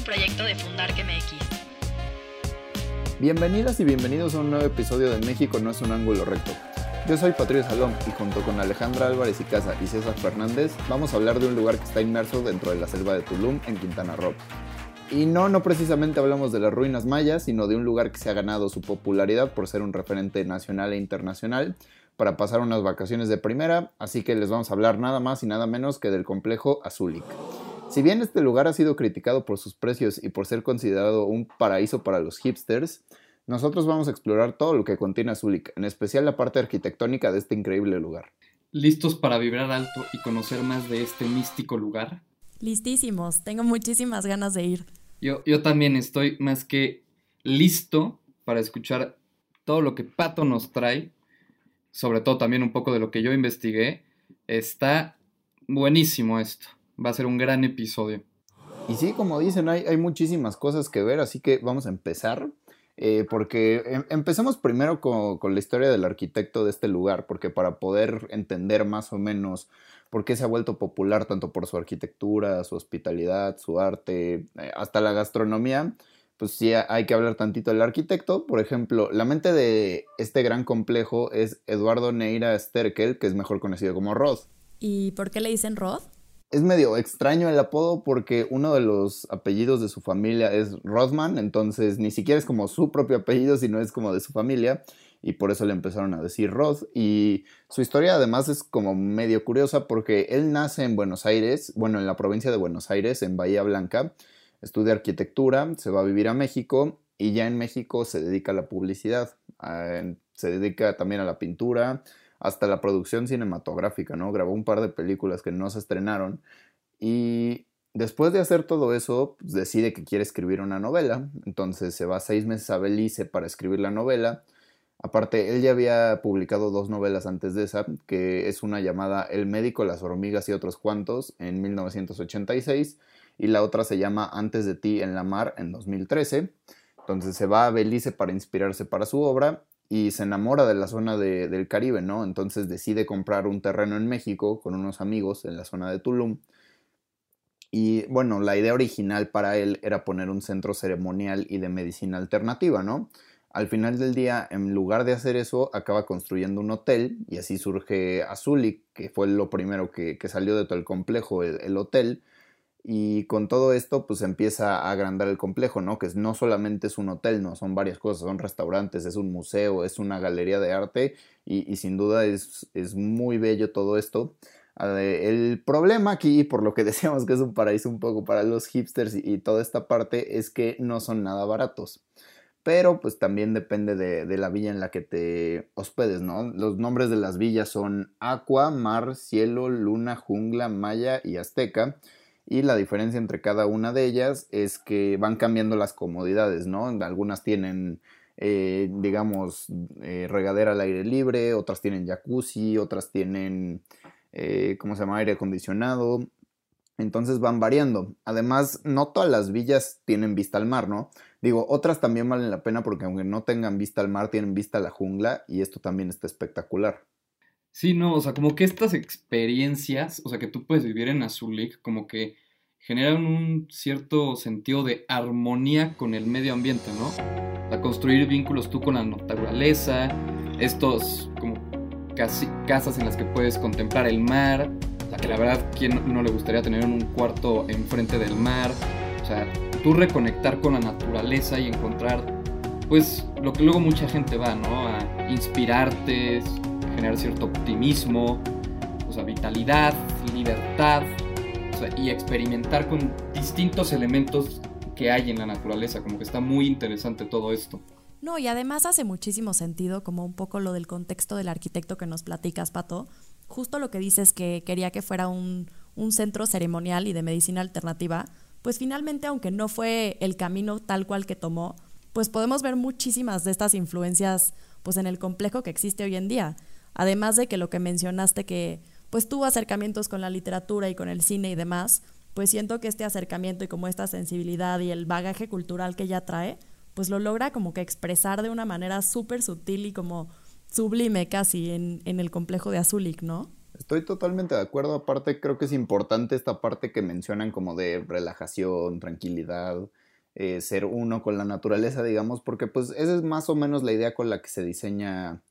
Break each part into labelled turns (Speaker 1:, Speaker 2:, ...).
Speaker 1: un proyecto de Fundar MX.
Speaker 2: Bienvenidas y bienvenidos a un nuevo episodio de México no es un ángulo recto. Yo soy Patricio Salón y junto con Alejandra Álvarez y Casa y César Fernández vamos a hablar de un lugar que está inmerso dentro de la selva de Tulum en Quintana Roo. Y no, no precisamente hablamos de las ruinas mayas, sino de un lugar que se ha ganado su popularidad por ser un referente nacional e internacional para pasar unas vacaciones de primera, así que les vamos a hablar nada más y nada menos que del complejo Azulik. Si bien este lugar ha sido criticado por sus precios y por ser considerado un paraíso para los hipsters, nosotros vamos a explorar todo lo que contiene Azulik, en especial la parte arquitectónica de este increíble lugar.
Speaker 3: ¿Listos para vibrar alto y conocer más de este místico lugar?
Speaker 4: Listísimos, tengo muchísimas ganas de ir.
Speaker 3: Yo, yo también estoy más que listo para escuchar todo lo que Pato nos trae, sobre todo también un poco de lo que yo investigué. Está buenísimo esto, va a ser un gran episodio.
Speaker 2: Y sí, como dicen, hay, hay muchísimas cosas que ver, así que vamos a empezar. Eh, porque em, empecemos primero con, con, la historia del arquitecto de este lugar, porque para poder entender más o menos por qué se ha vuelto popular tanto por su arquitectura, su hospitalidad, su arte, eh, hasta la gastronomía, pues sí hay que hablar tantito del arquitecto. Por ejemplo, la mente de este gran complejo es Eduardo Neira Sterkel, que es mejor conocido como Roth.
Speaker 4: ¿Y por qué le dicen Roth?
Speaker 2: Es medio extraño el apodo porque uno de los apellidos de su familia es Rothman, entonces ni siquiera es como su propio apellido, sino es como de su familia, y por eso le empezaron a decir Roth. Y su historia además es como medio curiosa porque él nace en Buenos Aires, bueno, en la provincia de Buenos Aires, en Bahía Blanca, estudia arquitectura, se va a vivir a México y ya en México se dedica a la publicidad, se dedica también a la pintura, hasta la producción cinematográfica, ¿no? Grabó un par de películas que no se estrenaron y después de hacer todo eso, pues, decide que quiere escribir una novela, entonces se va seis meses a Belice para escribir la novela. Aparte, él ya había publicado dos novelas antes de esa, que es una llamada El médico, las hormigas y otros cuantos en 1986 y la otra se llama Antes de ti en la mar en 2013. Entonces se va a Belice para inspirarse para su obra y se enamora de la zona del Caribe, ¿no? Entonces decide comprar un terreno en México con unos amigos en la zona de Tulum. Y bueno, la idea original para él era poner un centro ceremonial y de medicina alternativa, ¿no? Al final del día, en lugar de hacer eso, acaba construyendo un hotel y así surge Azulik, que fue lo primero que, salió de todo el complejo, el hotel, y con todo esto, pues empieza a agrandar el complejo, ¿no? Que no solamente es un hotel, ¿no? Son varias cosas, son restaurantes, es un museo, es una galería de arte y, sin duda es, es, muy bello todo esto. El problema aquí, por lo que decíamos que es un paraíso un poco para los hipsters y, toda esta parte, es que no son nada baratos. Pero pues también depende de, de la villa en la que te hospedes, ¿no? Los nombres de las villas son Aqua, Mar, Cielo, Luna, Jungla, Maya y Azteca y la diferencia entre cada una de ellas es que van cambiando las comodidades, ¿no? Algunas tienen, eh, digamos, eh, regadera al aire libre, otras tienen jacuzzi, otras tienen, eh, ¿cómo se llama?, aire acondicionado. Entonces van variando. Además, no todas las villas tienen vista al mar, ¿no? Digo, otras también valen la pena porque aunque no tengan vista al mar, tienen vista a la jungla y esto también está espectacular.
Speaker 3: Sí, no, o sea, como que estas experiencias, o sea, que tú puedes vivir en Azulik, como que generan un cierto sentido de armonía con el medio ambiente, ¿no? A construir vínculos tú con la naturaleza, estos como casi, casas en las que puedes contemplar el mar, la que la verdad, ¿quién no le gustaría tener un cuarto enfrente del mar? O sea, tú reconectar con la naturaleza y encontrar, pues, lo que luego mucha gente va, ¿no? A inspirarte, generar cierto optimismo, o sea, vitalidad, libertad, y experimentar con distintos elementos que hay en la naturaleza, como que está muy interesante todo esto.
Speaker 4: No, y además hace muchísimo sentido, como un poco lo del contexto del arquitecto que nos platicas, Pato. Justo lo que dices que quería que fuera un, un centro ceremonial y de medicina alternativa, pues finalmente, aunque no fue el camino tal cual que tomó, pues podemos ver muchísimas de estas influencias pues en el complejo que existe hoy en día. Además de que lo que mencionaste que pues tuvo acercamientos con la literatura y con el cine y demás, pues siento que este acercamiento y como esta sensibilidad y el bagaje cultural que ella trae, pues lo logra como que expresar de una manera súper sutil y como sublime casi en, el complejo de Azulik, ¿no?
Speaker 2: Estoy totalmente de acuerdo. Aparte, creo que es importante esta parte que mencionan como de relajación, tranquilidad, eh, ser uno con la naturaleza, digamos, porque pues esa es más o menos la idea con la que se diseña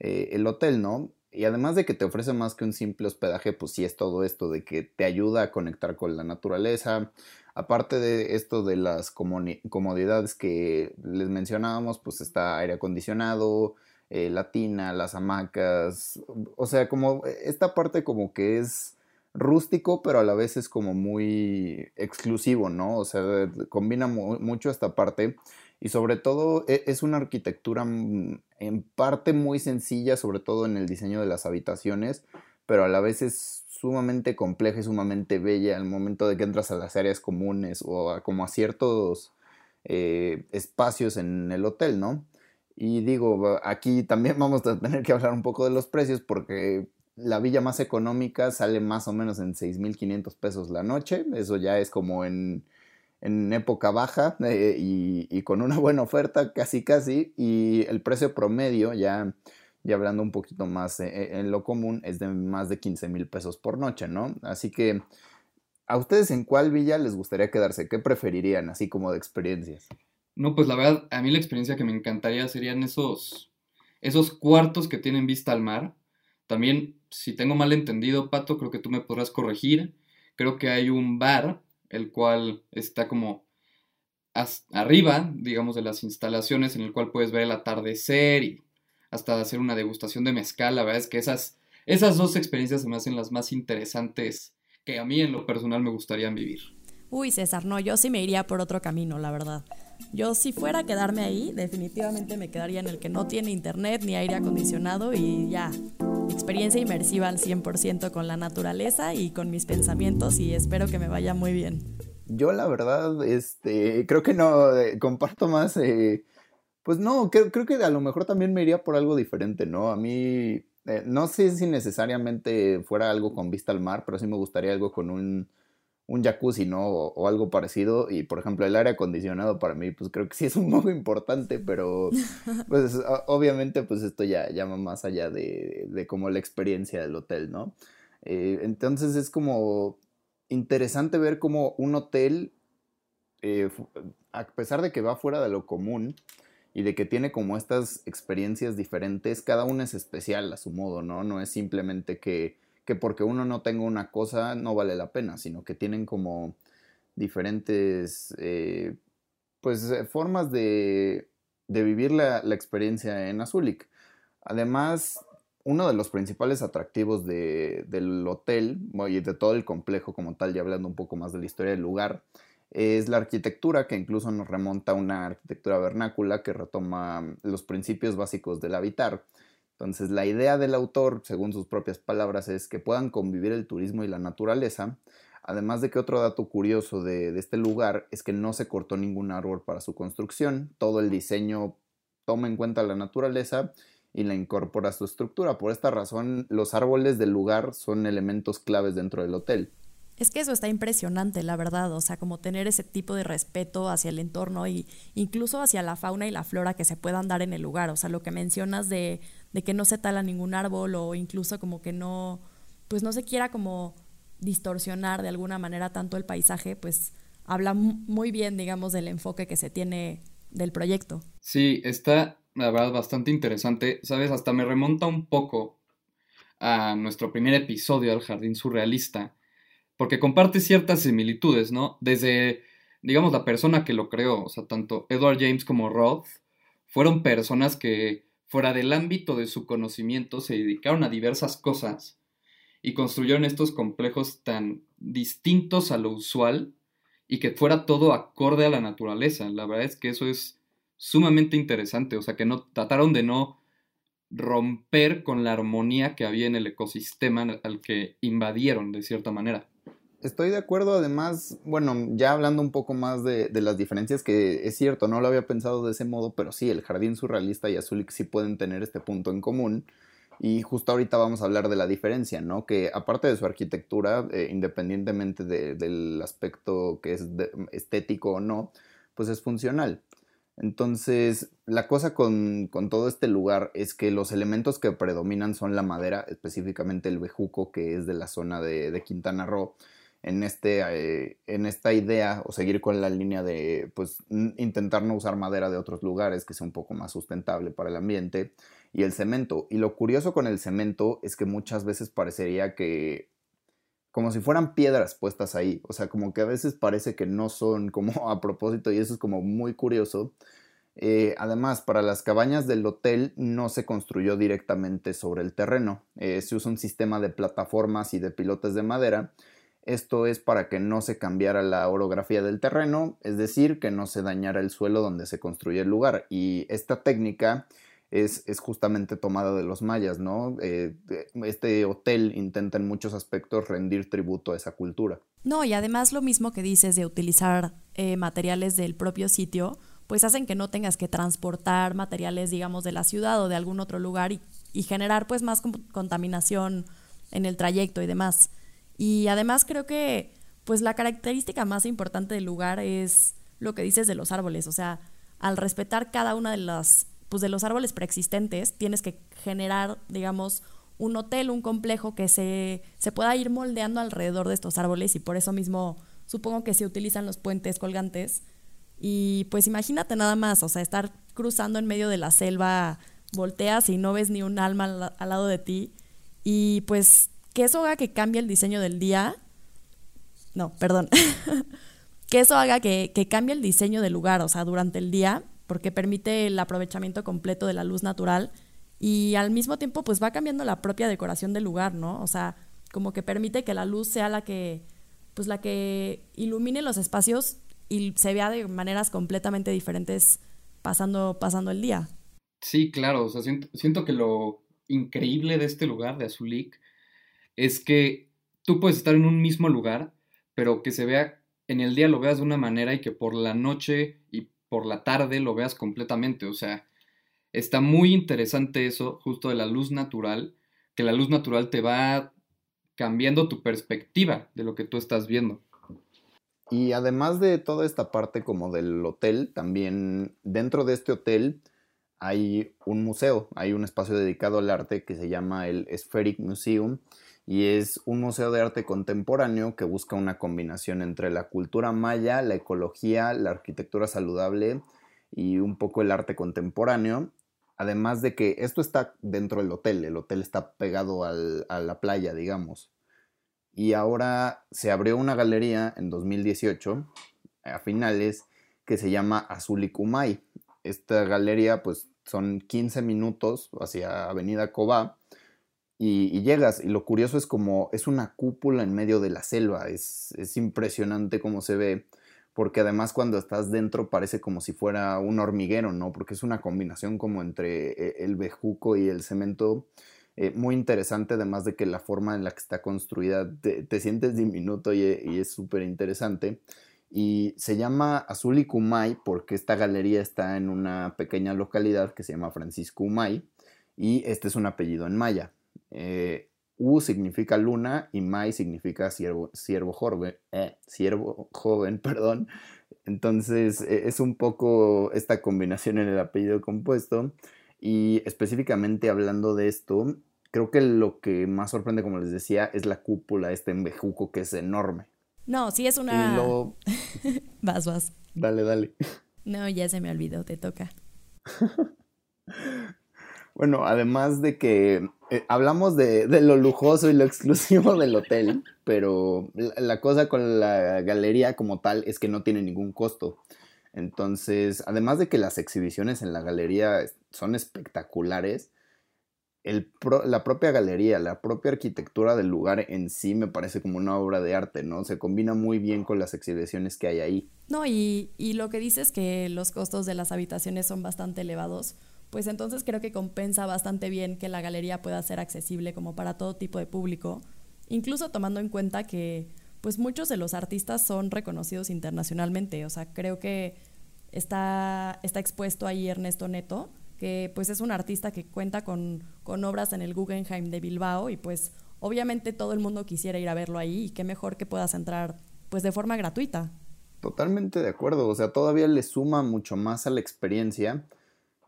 Speaker 2: eh, el hotel, ¿no? Y además de que te ofrece más que un simple hospedaje, pues sí es todo esto de que te ayuda a conectar con la naturaleza. Aparte de esto de las comodidades que les mencionábamos, pues está aire acondicionado, eh, la tina, las hamacas, o sea, como esta parte como que es rústico, pero a la vez es como muy exclusivo, ¿no? O sea, combina mucho esta parte y sobre todo e, es una arquitectura mm, en parte muy sencilla, sobre todo en el diseño de las habitaciones, pero a la vez es sumamente compleja y sumamente bella al momento de que entras a las áreas comunes o a, como a ciertos eh, espacios en el hotel, ¿no? Y digo, aquí también vamos a tener que hablar un poco de los precios porque la villa más económica sale más o menos en 6.500 pesos la noche. Eso ya es como en, época baja eh, y, con una buena oferta casi casi. Y el precio promedio, ya, ya hablando un poquito más eh, eh, en lo común, es de más de 15 mil pesos por noche, ¿no? Así que, ¿a ustedes en cuál villa les gustaría quedarse? ¿Qué preferirían, así como de experiencias?
Speaker 3: No, pues la verdad, a mí la experiencia que me encantaría serían esos, esos cuartos que tienen vista al mar. También, si tengo mal entendido, Pato, creo que tú me podrás corregir. Creo que hay un bar, el cual está como arriba, digamos, de las instalaciones, en el cual puedes ver el atardecer y hasta hacer una degustación de mezcal. La verdad es que esas, esas dos experiencias se me hacen las más interesantes que a mí en lo personal me gustaría vivir.
Speaker 4: Uy, César, no, yo sí me iría por otro camino, la verdad. Yo si fuera a quedarme ahí, definitivamente me quedaría en el que no tiene internet ni aire acondicionado y ya, experiencia inmersiva al 100% con la naturaleza y con mis pensamientos y espero que me vaya muy bien.
Speaker 2: Yo la verdad, este, creo que no, eh, comparto más, eh, pues no, creo, que a lo mejor también me iría por algo diferente, ¿no? A mí, eh, no sé si necesariamente fuera algo con vista al mar, pero sí me gustaría algo con un un jacuzzi, ¿no? O, algo parecido. Y por ejemplo, el aire acondicionado para mí, pues creo que sí es un poco importante, pero pues obviamente pues esto ya llama más allá de, de como la experiencia del hotel, ¿no? Eh, entonces es como interesante ver como un hotel, eh, a pesar de que va fuera de lo común y de que tiene como estas experiencias diferentes, cada una es especial a su modo, ¿no? No es simplemente que que porque uno no tenga una cosa no vale la pena, sino que tienen como diferentes eh, pues eh, formas de, vivir la, experiencia en Azulik. Además, uno de los principales atractivos del hotel y de todo el complejo como tal, ya hablando un poco más de la historia del lugar, es la arquitectura que incluso nos remonta a una arquitectura vernácula que retoma los principios básicos del habitar entonces, la idea del autor, según sus propias palabras, es que puedan convivir el turismo y la naturaleza. Además de que otro dato curioso de, este lugar es que no se cortó ningún árbol para su construcción. Todo el diseño toma en cuenta la naturaleza y la incorpora a su estructura. Por esta razón, los árboles del lugar son elementos claves dentro del hotel.
Speaker 4: Es que eso está impresionante, la verdad, o sea, como tener ese tipo de respeto hacia el entorno y incluso hacia la fauna y la flora que se puedan dar en el lugar, o sea, lo que mencionas de, de que no se tala ningún árbol o incluso como que no, pues no se quiera como distorsionar de alguna manera tanto el paisaje, pues habla muy bien, digamos, del enfoque que se tiene del proyecto.
Speaker 3: Sí, está, la verdad, bastante interesante, sabes, hasta me remonta un poco a nuestro primer episodio del Jardín Surrealista porque comparte ciertas similitudes, ¿no? Desde, digamos, la persona que lo creó, o sea, tanto Edward James como Roth, fueron personas que, fuera del ámbito de su conocimiento, se dedicaron a diversas cosas y construyeron estos complejos tan distintos a lo usual y que fuera todo acorde a la naturaleza. La verdad es que eso es sumamente interesante, o sea, que no trataron de no romper con la armonía que había en el ecosistema al que invadieron de cierta manera.
Speaker 2: Estoy de acuerdo, además, bueno, ya hablando un poco más de, las diferencias, que es cierto, no lo había pensado de ese modo, pero sí, el jardín surrealista y Azulik sí pueden tener este punto en común. Y justo ahorita vamos a hablar de la diferencia, ¿no? Que aparte de su arquitectura, eh, independientemente del aspecto que es estético o no, pues es funcional. Entonces, la cosa con, todo este lugar es que los elementos que predominan son la madera, específicamente el bejuco, que es de la zona de, Quintana Roo, en, este, eh, en esta idea o seguir con la línea de pues, intentar no usar madera de otros lugares, que sea un poco más sustentable para el ambiente, y el cemento. Y lo curioso con el cemento es que muchas veces parecería que como si fueran piedras puestas ahí. O sea, como que a veces parece que no son como a propósito y eso es como muy curioso. Eh, además, para las cabañas del hotel no se construyó directamente sobre el terreno. Eh, se usa un sistema de plataformas y de pilotes de madera. Esto es para que no se cambiara la orografía del terreno, es decir, que no se dañara el suelo donde se construye el lugar. Y esta técnica es, justamente tomada de los mayas, ¿no? Eh, este hotel intenta en muchos aspectos rendir tributo a esa cultura.
Speaker 4: No, y además lo mismo que dices de utilizar eh, materiales del propio sitio, pues hacen que no tengas que transportar materiales, digamos, de la ciudad o de algún otro lugar y, generar pues más contaminación en el trayecto y demás. Y además creo que pues la característica más importante del lugar es lo que dices de los árboles, o sea, al respetar cada una de las pues de los árboles preexistentes, tienes que generar, digamos, un hotel, un complejo que se, se pueda ir moldeando alrededor de estos árboles y por eso mismo supongo que se utilizan los puentes colgantes. Y pues imagínate nada más, o sea, estar cruzando en medio de la selva, volteas y no ves ni un alma al, lado de ti. Y pues que eso haga que cambie el diseño del día. No, perdón. que eso haga que, que cambie el diseño del lugar, o sea, durante el día porque permite el aprovechamiento completo de la luz natural y al mismo tiempo pues va cambiando la propia decoración del lugar, ¿no? O sea, como que permite que la luz sea la que pues la que ilumine los espacios y se vea de maneras completamente diferentes pasando pasando el día.
Speaker 3: Sí, claro, o sea, siento, siento que lo increíble de este lugar de Azulik es que tú puedes estar en un mismo lugar, pero que se vea en el día lo veas de una manera y que por la noche y por la tarde lo veas completamente. O sea, está muy interesante eso, justo de la luz natural, que la luz natural te va cambiando tu perspectiva de lo que tú estás viendo.
Speaker 2: Y además de toda esta parte como del hotel, también dentro de este hotel hay un museo, hay un espacio dedicado al arte que se llama el Spheric Museum y es un museo de arte contemporáneo que busca una combinación entre la cultura maya, la ecología, la arquitectura saludable y un poco el arte contemporáneo. Además de que esto está dentro del hotel, el hotel está pegado a la playa, digamos. Y ahora se abrió una galería en 2018, a finales, que se llama Azulicumay. Esta galería, pues, son 15 minutos hacia Avenida Cobá y, llegas. Y lo curioso es como es una cúpula en medio de la selva. Es, impresionante cómo se ve. Porque además cuando estás dentro parece como si fuera un hormiguero, ¿no? Porque es una combinación como entre eh, el bejuco y el cemento. Eh, muy interesante, además de que la forma en la que está construida te, sientes diminuto y, y es súper interesante. Y se llama Azul y Kumay porque esta galería está en una pequeña localidad que se llama Francisco Umay y este es un apellido en maya. Eh, U significa luna y Mai significa siervo, joven, eh, joven, perdón. Entonces e, es un poco esta combinación en el apellido compuesto. Y específicamente hablando de esto, creo que lo que más sorprende, como les decía, es la cúpula, este embejuco que es enorme.
Speaker 4: No, sí es una... vas, vas.
Speaker 2: Dale, dale.
Speaker 4: No, ya se me olvidó, te toca.
Speaker 2: Bueno, además de que eh, hablamos de, lo lujoso y lo exclusivo del hotel, pero la, cosa con la galería como tal es que no tiene ningún costo. Entonces, además de que las exhibiciones en la galería son espectaculares, la propia galería, la propia arquitectura del lugar en sí me parece como una obra de arte, ¿no? Se combina muy bien con las exhibiciones que hay ahí.
Speaker 4: No, y, y lo que dices es que los costos de las habitaciones son bastante elevados pues entonces creo que compensa bastante bien que la galería pueda ser accesible como para todo tipo de público, incluso tomando en cuenta que pues muchos de los artistas son reconocidos internacionalmente, o sea, creo que está, está expuesto ahí Ernesto Neto, que pues es un artista que cuenta con, con obras en el Guggenheim de Bilbao y pues obviamente todo el mundo quisiera ir a verlo ahí y qué mejor que puedas entrar pues de forma gratuita.
Speaker 2: Totalmente de acuerdo, o sea, todavía le suma mucho más a la experiencia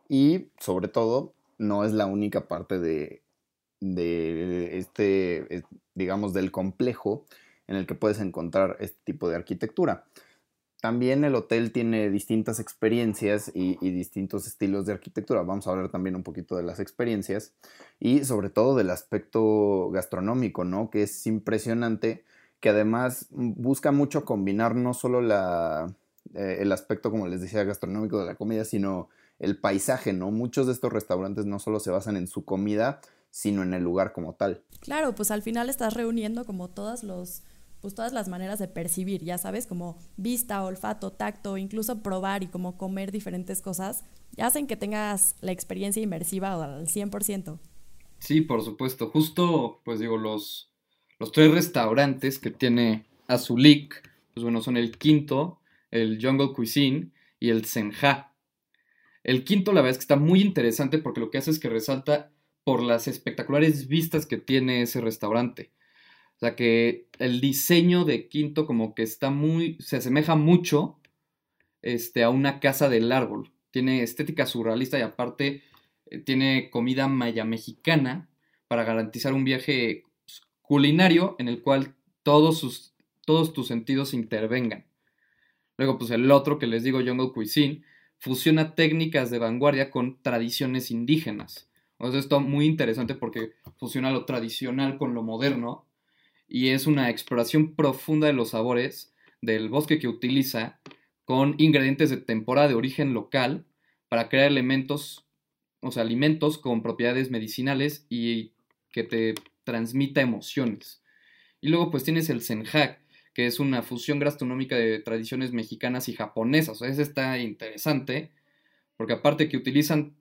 Speaker 2: y sobre todo no es la única parte de, de este, digamos, del complejo en el que puedes encontrar este tipo de arquitectura. También el hotel tiene distintas experiencias y, distintos estilos de arquitectura. Vamos a hablar también un poquito de las experiencias y sobre todo del aspecto gastronómico, ¿no? Que es impresionante, que además busca mucho combinar no solo la, eh, el aspecto, como les decía, gastronómico de la comida, sino el paisaje, ¿no? Muchos de estos restaurantes no solo se basan en su comida, sino en el lugar como tal.
Speaker 4: Claro, pues al final estás reuniendo como todos los pues todas las maneras de percibir, ya sabes, como vista, olfato, tacto, incluso probar y como comer diferentes cosas, hacen que tengas la experiencia inmersiva al 100%.
Speaker 3: Sí, por supuesto. Justo, pues digo, los, los tres restaurantes que tiene Azulik, pues bueno, son el quinto, el Jungle Cuisine y el Senja. El quinto, la verdad es que está muy interesante porque lo que hace es que resalta por las espectaculares vistas que tiene ese restaurante. O sea que el diseño de Quinto como que está muy, se asemeja mucho este, a una casa del árbol. Tiene estética surrealista y aparte eh, tiene comida maya mexicana para garantizar un viaje pues, culinario en el cual todos, sus, todos tus sentidos intervengan. Luego, pues el otro que les digo, Jungle Cuisine, fusiona técnicas de vanguardia con tradiciones indígenas. Sea, esto es muy interesante porque fusiona lo tradicional con lo moderno y es una exploración profunda de los sabores del bosque que utiliza con ingredientes de temporada de origen local para crear elementos, o alimentos con propiedades medicinales y que te transmita emociones. Y luego pues tienes el senjak, que es una fusión gastronómica de tradiciones mexicanas y japonesas. O sea, ese está interesante, porque aparte que utilizan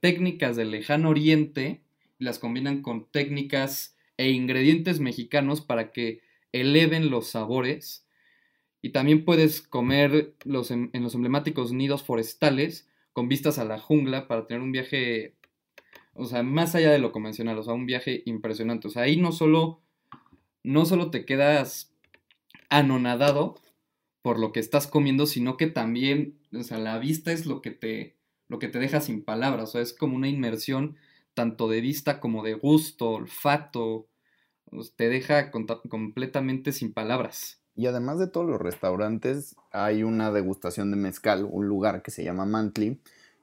Speaker 3: técnicas del lejano oriente las combinan con técnicas e ingredientes mexicanos para que eleven los sabores. Y también puedes comer los, em, en los emblemáticos nidos forestales con vistas a la jungla para tener un viaje, o sea, más allá de lo convencional, o sea, un viaje impresionante. O sea, ahí no solo, no solo te quedas anonadado por lo que estás comiendo, sino que también, o sea, la vista es lo que te, lo que te deja sin palabras, o sea, es como una inmersión tanto de vista como de gusto, olfato, te deja completamente sin palabras.
Speaker 2: Y además de todos los restaurantes, hay una degustación de mezcal, un lugar que se llama Mantli,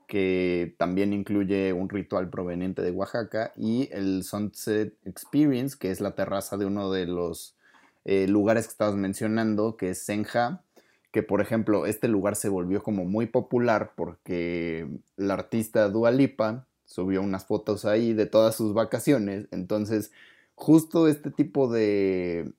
Speaker 2: que también incluye un ritual proveniente de Oaxaca, y el Sunset Experience, que es la terraza de uno de los eh, lugares que estabas mencionando, que es Senja, que por ejemplo este lugar se volvió como muy popular porque la artista Dua Lipa subió unas fotos ahí de todas sus vacaciones, entonces justo este tipo de,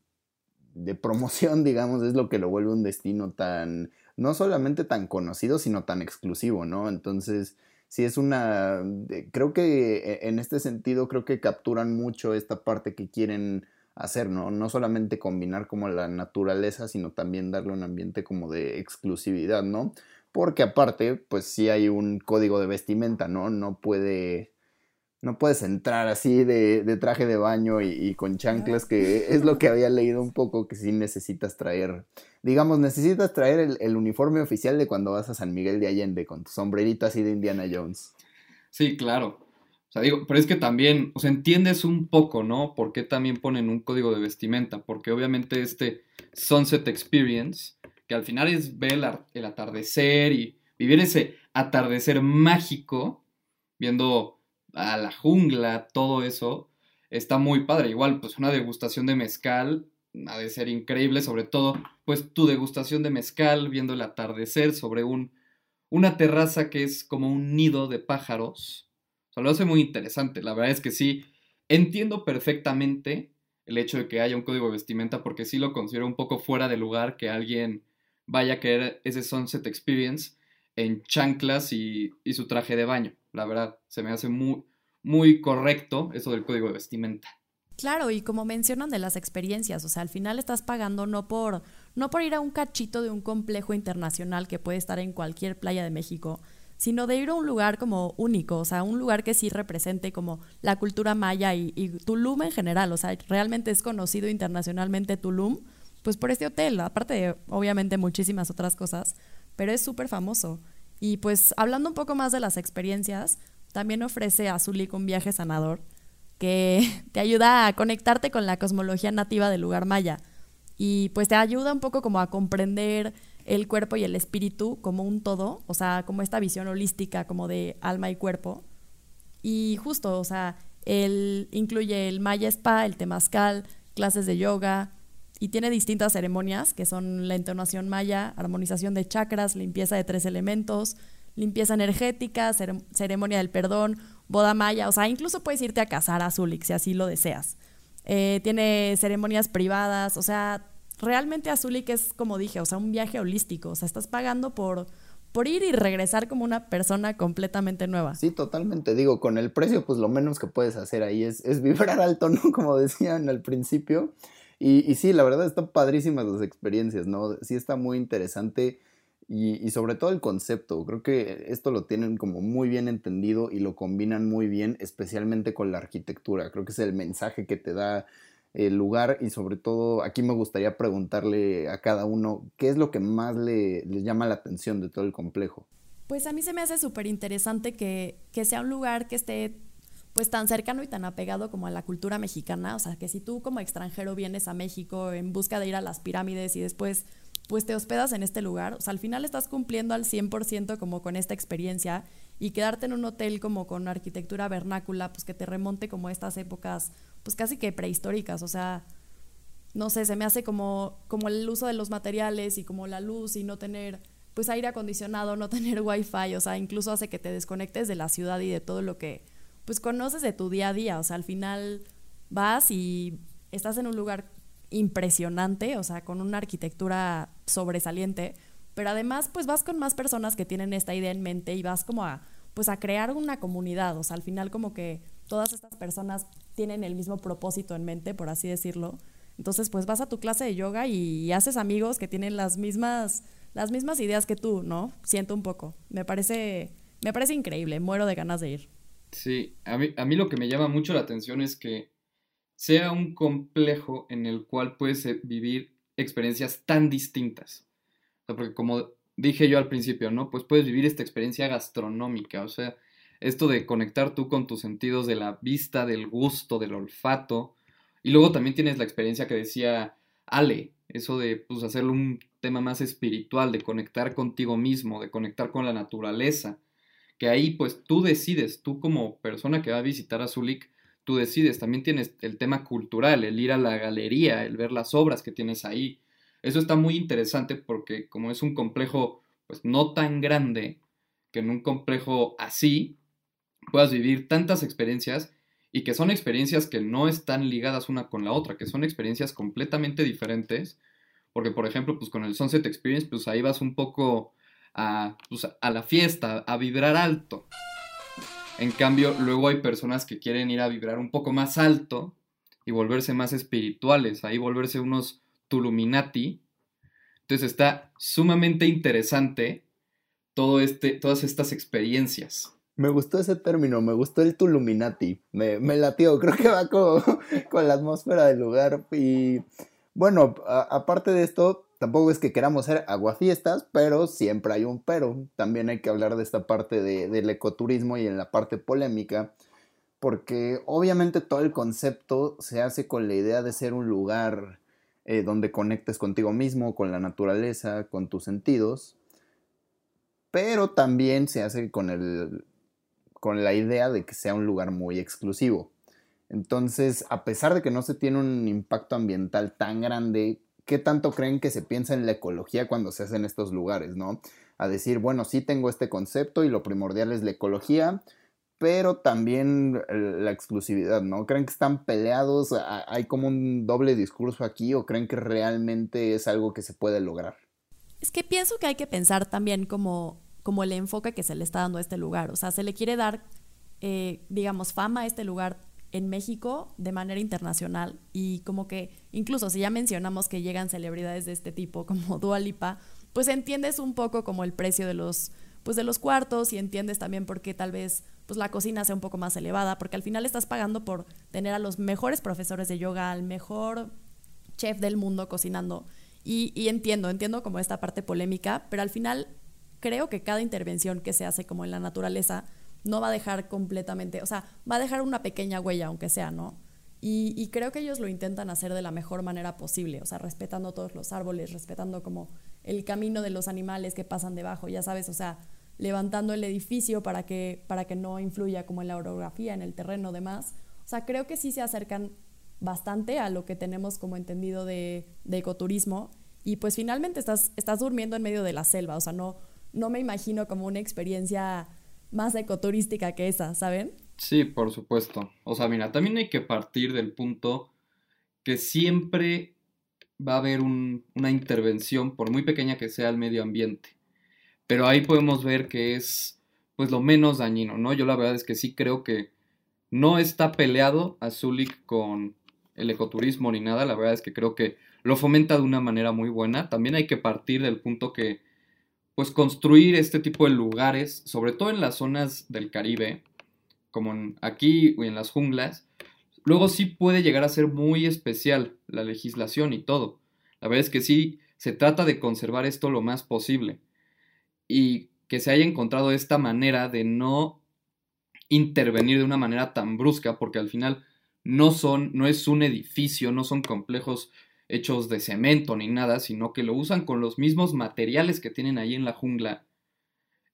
Speaker 2: de promoción, digamos, es lo que lo vuelve un destino tan, no solamente tan conocido, sino tan exclusivo, ¿no? Entonces, sí es una, creo que e, en este sentido, creo que capturan mucho esta parte que quieren hacer, ¿no? No solamente combinar como la naturaleza, sino también darle un ambiente como de exclusividad, ¿no? Porque aparte, pues sí hay un código de vestimenta, ¿no? No puede no puedes entrar así de, traje de baño y, con chanclas, que es lo que había leído un poco, que sí necesitas traer, digamos, necesitas traer el, uniforme oficial de cuando vas a San Miguel de Allende, con tu sombrerito así de Indiana Jones.
Speaker 3: Sí, claro. O sea, digo, pero es que también, o sea, entiendes un poco, ¿no? ¿Por qué también ponen un código de vestimenta? Porque obviamente este Sunset Experience, que al final es ver el atardecer y vivir ese atardecer mágico, viendo a la jungla, todo eso, está muy padre. Igual, pues una degustación de mezcal ha de ser increíble, sobre todo, pues tu degustación de mezcal viendo el atardecer sobre un, una terraza que es como un nido de pájaros. Lo hace muy interesante. La verdad es que sí, entiendo perfectamente el hecho de que haya un código de vestimenta porque sí lo considero un poco fuera de lugar que alguien vaya a querer ese Sunset Experience en chanclas y, y su traje de baño la verdad. Se me hace muy, muy correcto eso del código de vestimenta.
Speaker 4: Claro, y como mencionan de las experiencias, o sea, al final estás pagando no por, no por ir a un cachito de un complejo internacional que puede estar en cualquier playa de México, sino de ir a un lugar como único, o sea, un lugar que sí represente como la cultura maya y, Tulum en general, o sea, realmente es conocido internacionalmente Tulum pues por este hotel, aparte de obviamente muchísimas otras cosas, pero es súper famoso. Y pues hablando un poco más de las experiencias, también ofrece a Zulik un viaje sanador que te ayuda a conectarte con la cosmología nativa del lugar maya y pues te ayuda un poco como a comprender el cuerpo y el espíritu como un todo, o sea, como esta visión holística como de alma y cuerpo. Y justo, o sea, él incluye el Maya Spa, el Temazcal, clases de yoga y tiene distintas ceremonias que son la entonación maya, armonización de chakras, limpieza de tres elementos, limpieza energética, ceremonia del perdón, boda maya, o sea, incluso puedes irte a casar a Zulik si así lo deseas. Eh, tiene ceremonias privadas, o sea, realmente a Zulik es como dije, o sea, un viaje holístico, o sea, estás pagando por, por ir y regresar como una persona completamente nueva.
Speaker 2: Sí, totalmente. Digo, con el precio, pues lo menos que puedes hacer ahí es, es vibrar alto, ¿no? Como decían al principio. Y, y, sí, la verdad están padrísimas las experiencias, ¿no? Sí está muy interesante y, y, sobre todo el concepto. Creo que esto lo tienen como muy bien entendido y lo combinan muy bien, especialmente con la arquitectura. Creo que es el mensaje que te da el lugar y sobre todo aquí me gustaría preguntarle a cada uno qué es lo que más le, llama la atención de todo el complejo.
Speaker 4: Pues a mí se me hace súper interesante que, que sea un lugar que esté pues tan cercano y tan apegado como a la cultura mexicana, o sea, que si tú como extranjero vienes a México en busca de ir a las pirámides y después pues te hospedas en este lugar, o sea, al final estás cumpliendo al 100% como con esta experiencia y quedarte en un hotel como con arquitectura vernácula, pues que te remonte como estas épocas pues casi que prehistóricas, o sea, no sé, se me hace como, como el uso de los materiales y como la luz y no tener pues aire acondicionado, no tener wifi, o sea, incluso hace que te desconectes de la ciudad y de todo lo que pues conoces de tu día a día, o sea, al final vas y estás en un lugar impresionante, o sea, con una arquitectura sobresaliente, pero además pues vas con más personas que tienen esta idea en mente y vas como a pues a crear una comunidad, o sea, al final como que todas estas personas tienen el mismo propósito en mente, por así decirlo. Entonces, pues vas a tu clase de yoga y haces amigos que tienen las mismas, las mismas ideas que tú, ¿no? Siento un poco. Me parece, me parece increíble, muero de ganas de ir.
Speaker 3: Sí, a mí, a mí lo que me llama mucho la atención es que sea un complejo en el cual puedes eh, vivir experiencias tan distintas. Porque como dije yo al principio, ¿no? Pues puedes vivir esta experiencia gastronómica, o sea, esto de conectar tú con tus sentidos de la vista, del gusto, del olfato. Y luego también tienes la experiencia que decía Ale, eso de pues, hacerlo un tema más espiritual, de conectar contigo mismo, de conectar con la naturaleza. Que ahí pues tú decides, tú como persona que va a visitar a Zulik, tú decides. También tienes el tema cultural, el ir a la galería, el ver las obras que tienes ahí. Eso está muy interesante porque como es un complejo pues no tan grande, que en un complejo así puedas vivir tantas experiencias y que son experiencias que no están ligadas una con la otra, que son experiencias completamente diferentes, porque por ejemplo, pues con el Sunset Experience, pues ahí vas un poco a, pues, a la fiesta, a vibrar alto. En cambio, luego hay personas que quieren ir a vibrar un poco más alto y volverse más espirituales, ahí volverse unos Tuluminati. Entonces está sumamente interesante todo este, todas estas experiencias.
Speaker 2: Me gustó ese término, me gustó el Tuluminati, me, me latió, creo que va con, con, la atmósfera del lugar. Y bueno, aparte de esto, tampoco es que queramos ser aguafiestas, pero siempre hay un pero. También hay que hablar de esta parte de, del ecoturismo y en la parte polémica, porque obviamente todo el concepto se hace con la idea de ser un lugar eh, donde conectes contigo mismo, con la naturaleza, con tus sentidos, pero también se hace con el con la idea de que sea un lugar muy exclusivo. Entonces, a pesar de que no se tiene un impacto ambiental tan grande, ¿qué tanto creen que se piensa en la ecología cuando se hacen estos lugares, no? A decir, bueno, sí tengo este concepto y lo primordial es la ecología, pero también la exclusividad, ¿no? ¿Creen que están peleados? ¿Hay como un doble discurso aquí o creen que realmente es algo que se puede lograr?
Speaker 4: Es que pienso que hay que pensar también como como el enfoque que se le está dando a este lugar. O sea, se le quiere dar, eh, digamos, fama a este lugar en México de manera internacional y como que incluso si ya mencionamos que llegan celebridades de este tipo como Dua Lipa, pues entiendes un poco como el precio de los pues de los cuartos y entiendes también por qué tal vez pues la cocina sea un poco más elevada, porque al final estás pagando por tener a los mejores profesores de yoga, al mejor chef del mundo cocinando. Y, y entiendo, entiendo como esta parte polémica, pero al final creo que cada intervención que se hace como en la naturaleza no va a dejar completamente, o sea, va a dejar una pequeña huella, aunque sea, ¿no? Y, creo que ellos lo intentan hacer de la mejor manera posible, o sea, respetando todos los árboles, respetando como el camino de los animales que pasan debajo, ya sabes, o sea, levantando el edificio para que, para que no influya como en la orografía, en el terreno, demás. O sea, creo que sí se acercan bastante a lo que tenemos como entendido de, ecoturismo y pues finalmente estás, estás durmiendo en medio de la selva, o sea, no, no me imagino como una experiencia más ecoturística que esa, ¿saben?
Speaker 3: Sí, por supuesto. O sea, mira, también hay que partir del punto que siempre va a haber una intervención, por muy pequeña que sea, al medio ambiente. Pero ahí podemos ver que es pues lo menos dañino, ¿no? Yo la verdad es que sí creo que no está peleado Azulik con el ecoturismo ni nada, la verdad es que creo que lo fomenta de una manera muy buena. También hay que partir del punto que pues construir este tipo de lugares, sobre todo en las zonas del Caribe, como aquí o en las junglas, luego sí puede llegar a ser muy especial la legislación y todo. La verdad es que sí se trata de conservar esto lo más posible y que se haya encontrado esta manera de no intervenir de una manera tan brusca, porque al final no son, no es un edificio, no son complejos hechos de cemento ni nada, sino que lo usan con los mismos materiales que tienen ahí en la jungla,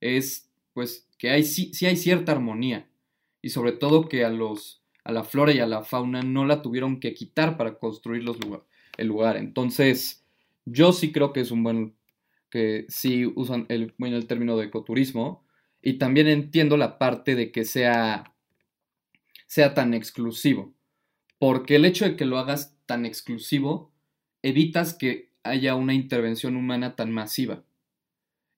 Speaker 3: es pues que hay, sí, hay cierta armonía y sobre todo que a, los, a la flora y a la fauna no la tuvieron que quitar para construir los el lugar. Entonces, yo sí creo que es un buen, que sí usan el, bueno, el término de ecoturismo y también entiendo la parte de que sea, sea tan exclusivo, porque el hecho de que lo hagas tan exclusivo evitas que haya una intervención humana tan masiva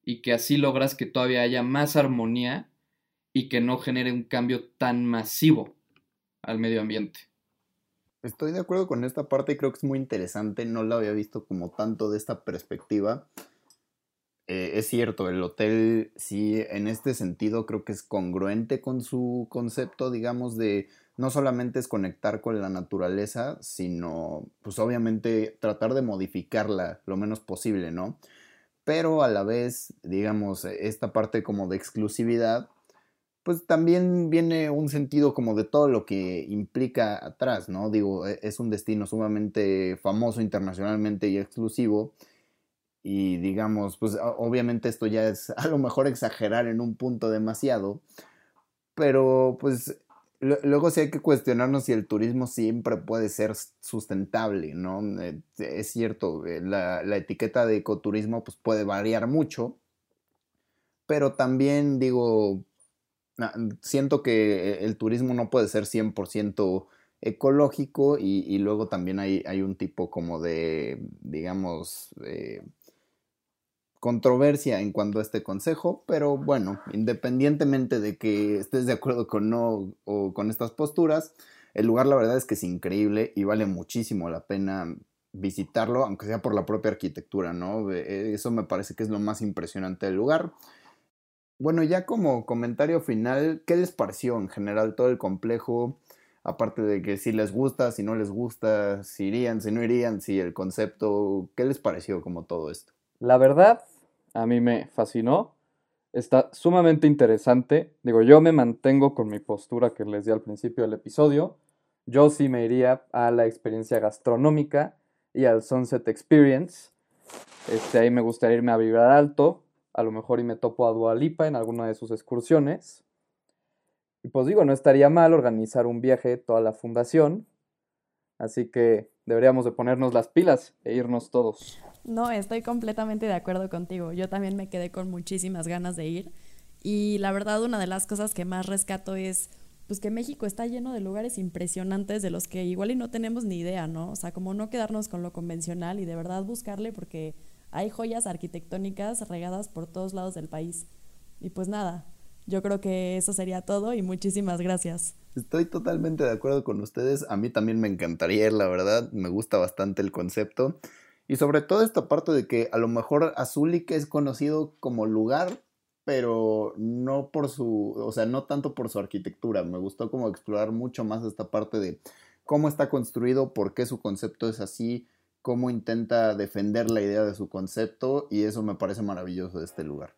Speaker 3: y que así logras que todavía haya más armonía y que no genere un cambio tan masivo al medio ambiente.
Speaker 2: Estoy de acuerdo con esta parte y creo que es muy interesante, no la había visto como tanto de esta perspectiva. Eh, es cierto, el hotel sí, en este sentido creo que es congruente con su concepto, digamos, de no solamente es conectar con la naturaleza, sino pues obviamente tratar de modificarla lo menos posible, ¿no? Pero a la vez, digamos, esta parte como de exclusividad, pues también viene un sentido como de todo lo que implica atrás, ¿no? Digo, e, es un destino sumamente famoso internacionalmente y exclusivo. Y digamos, pues obviamente esto ya es a lo mejor exagerar en un punto demasiado, pero pues Luego sí hay que cuestionarnos si el turismo siempre puede ser sustentable, ¿no? Eh, es cierto, eh, la, etiqueta de ecoturismo pues puede variar mucho, pero también digo, siento que el turismo no puede ser 100% ecológico y, luego también hay, hay, un tipo como de, digamos, eh, controversia en cuanto a este consejo, pero bueno, independientemente de que estés de acuerdo con no o con estas posturas, el lugar la verdad es que es increíble y vale muchísimo la pena visitarlo, aunque sea por la propia arquitectura, ¿no? Eh, eso me parece que es lo más impresionante del lugar. Bueno, ya como comentario final, ¿qué les pareció en general todo el complejo? Aparte de que si les gusta, si no les gusta, si irían, si no irían, si el concepto, ¿qué les pareció como todo esto?
Speaker 3: La verdad, a mí me fascinó. Está sumamente interesante. Digo, yo me mantengo con mi postura que les di al principio del episodio. Yo sí me iría a la experiencia gastronómica y al Sunset Experience. Este, ahí me gustaría irme a vibrar alto. A lo mejor y me topo a Dualipa en alguna de sus excursiones. Y pues digo, no estaría mal organizar un viaje toda la fundación. Así que deberíamos de ponernos las pilas e irnos todos.
Speaker 4: No, estoy completamente de acuerdo contigo. Yo también me quedé con muchísimas ganas de ir. Y la verdad, una de las cosas que más rescato es pues que México está lleno de lugares impresionantes de los que igual y no tenemos ni idea, ¿no? O sea, como no quedarnos con lo convencional y de verdad buscarle porque hay joyas arquitectónicas regadas por todos lados del país. Y pues nada, yo creo que eso sería todo y muchísimas gracias.
Speaker 2: Estoy totalmente de acuerdo con ustedes. A mí también me encantaría la verdad. Me gusta bastante el concepto. Y sobre todo esta parte de que a lo mejor Azulik es conocido como lugar, pero no por su, o sea, no tanto por su arquitectura. Me gustó como explorar mucho más esta parte de cómo está construido, por qué su concepto es así, cómo intenta defender la idea de su concepto y eso me parece maravilloso de este lugar.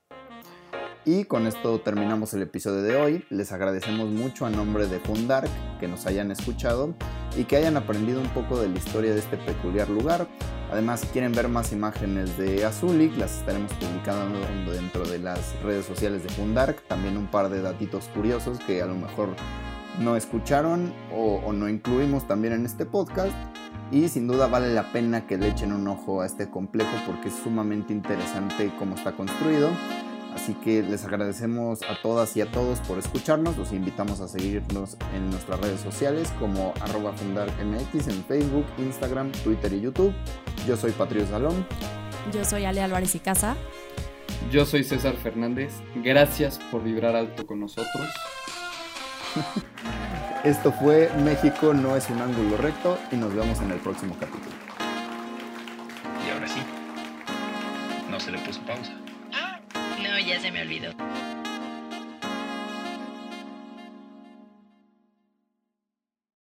Speaker 2: Y con esto terminamos el episodio de hoy. Les agradecemos mucho a nombre de Fundark que nos hayan escuchado y que hayan aprendido un poco de la historia de este peculiar lugar. Además, si quieren ver más imágenes de Azulik, las estaremos publicando dentro de las redes sociales de Fundark. También un par de datitos curiosos que a lo mejor no escucharon o, o no incluimos también en este podcast. Y sin duda vale la pena que le echen un ojo a este complejo porque es sumamente interesante cómo está construido. Así que les agradecemos a todas y a todos por escucharnos. Los invitamos a seguirnos en nuestras redes sociales como arroba fundarmx en Facebook, Instagram, Twitter y YouTube. Yo soy Patricio Salón.
Speaker 4: Yo soy Ale Álvarez y Casa.
Speaker 3: Yo soy César Fernández. Gracias por vibrar alto con nosotros.
Speaker 2: Esto fue México no es un ángulo recto y nos vemos en el próximo capítulo.
Speaker 1: Y ahora sí, no se le puso pausa.
Speaker 5: No, ya se me olvidó.